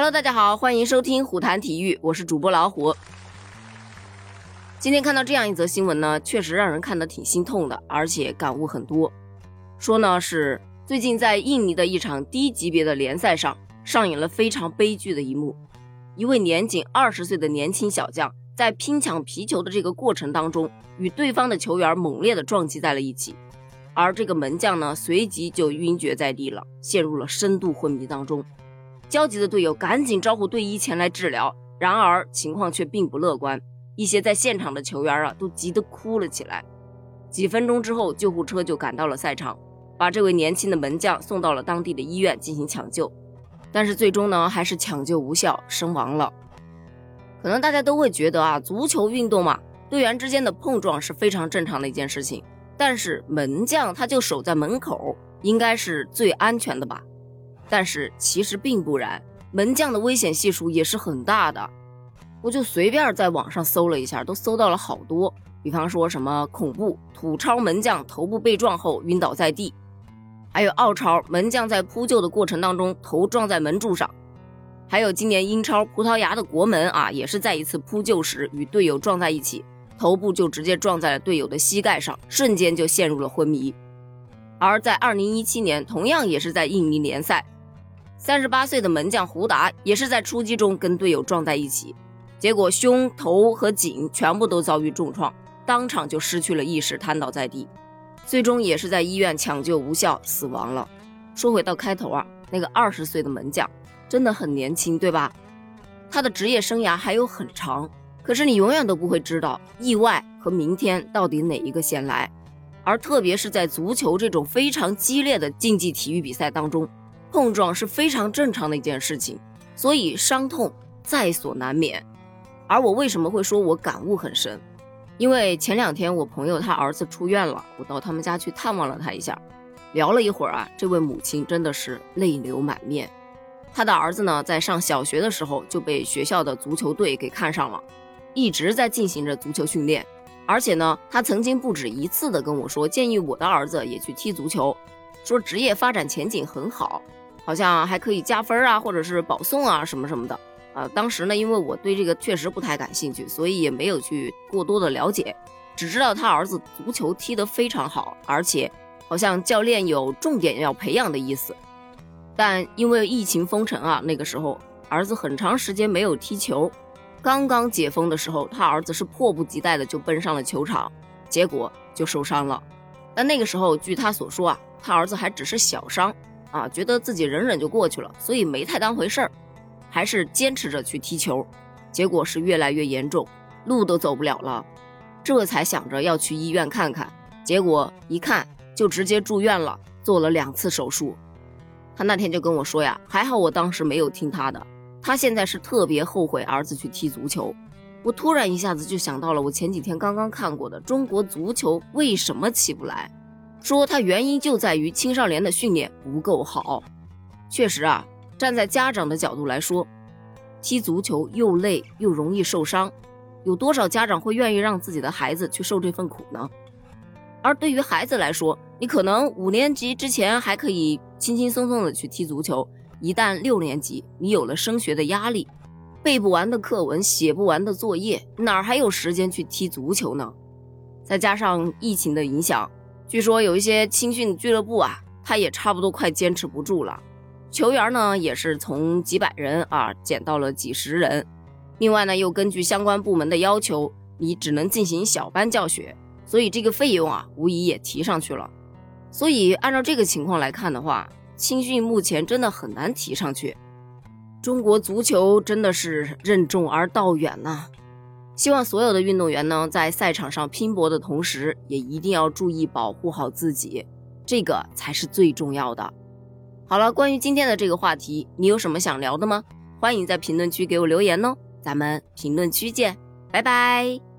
Hello，大家好，欢迎收听虎谈体育，我是主播老虎。今天看到这样一则新闻呢，确实让人看得挺心痛的，而且感悟很多。说呢是最近在印尼的一场低级别的联赛上，上演了非常悲剧的一幕。一位年仅二十岁的年轻小将，在拼抢皮球的这个过程当中，与对方的球员猛烈的撞击在了一起，而这个门将呢，随即就晕厥在地了，陷入了深度昏迷当中。焦急的队友赶紧招呼队医前来治疗，然而情况却并不乐观。一些在现场的球员啊，都急得哭了起来。几分钟之后，救护车就赶到了赛场，把这位年轻的门将送到了当地的医院进行抢救。但是最终呢，还是抢救无效，身亡了。可能大家都会觉得啊，足球运动嘛，队员之间的碰撞是非常正常的一件事情。但是门将他就守在门口，应该是最安全的吧？但是其实并不然，门将的危险系数也是很大的。我就随便在网上搜了一下，都搜到了好多，比方说什么恐怖土超门将头部被撞后晕倒在地。还有澳超门将在扑救的过程当中头撞在门柱上，还有今年英超葡萄牙的国门啊，也是在一次扑救时与队友撞在一起，头部就直接撞在了队友的膝盖上，瞬间就陷入了昏迷。而在二零一七年，同样也是在印尼联赛，三十八岁的门将胡达也是在出击中跟队友撞在一起，结果胸、头和颈全部都遭遇重创，当场就失去了意识，瘫倒在地。最终也是在医院抢救无效死亡了。说回到开头啊，那个二十岁的门将真的很年轻，对吧？他的职业生涯还有很长，可是你永远都不会知道意外和明天到底哪一个先来。而特别是在足球这种非常激烈的竞技体育比赛当中，碰撞是非常正常的一件事情，所以伤痛在所难免。而我为什么会说我感悟很深？因为前两天我朋友他儿子出院了，我到他们家去探望了他一下，聊了一会儿啊，这位母亲真的是泪流满面。他的儿子呢，在上小学的时候就被学校的足球队给看上了，一直在进行着足球训练，而且呢，他曾经不止一次的跟我说，建议我的儿子也去踢足球，说职业发展前景很好，好像还可以加分啊，或者是保送啊，什么什么的。呃，当时呢，因为我对这个确实不太感兴趣，所以也没有去过多的了解，只知道他儿子足球踢得非常好，而且好像教练有重点要培养的意思。但因为疫情封城啊，那个时候儿子很长时间没有踢球，刚刚解封的时候，他儿子是迫不及待的就奔上了球场，结果就受伤了。但那个时候据他所说啊，他儿子还只是小伤啊，觉得自己忍忍就过去了，所以没太当回事儿。还是坚持着去踢球，结果是越来越严重，路都走不了了，这才想着要去医院看看，结果一看就直接住院了，做了两次手术。他那天就跟我说呀，还好我当时没有听他的，他现在是特别后悔儿子去踢足球。我突然一下子就想到了我前几天刚刚看过的中国足球为什么起不来，说它原因就在于青少年的训练不够好。确实啊。站在家长的角度来说，踢足球又累又容易受伤，有多少家长会愿意让自己的孩子去受这份苦呢？而对于孩子来说，你可能五年级之前还可以轻轻松松的去踢足球，一旦六年级你有了升学的压力，背不完的课文，写不完的作业，哪还有时间去踢足球呢？再加上疫情的影响，据说有一些青训俱乐部啊，他也差不多快坚持不住了。球员呢也是从几百人啊减到了几十人，另外呢又根据相关部门的要求，你只能进行小班教学，所以这个费用啊无疑也提上去了。所以按照这个情况来看的话，青训目前真的很难提上去。中国足球真的是任重而道远呐！希望所有的运动员呢在赛场上拼搏的同时，也一定要注意保护好自己，这个才是最重要的。好了，关于今天的这个话题，你有什么想聊的吗？欢迎在评论区给我留言哦，咱们评论区见，拜拜。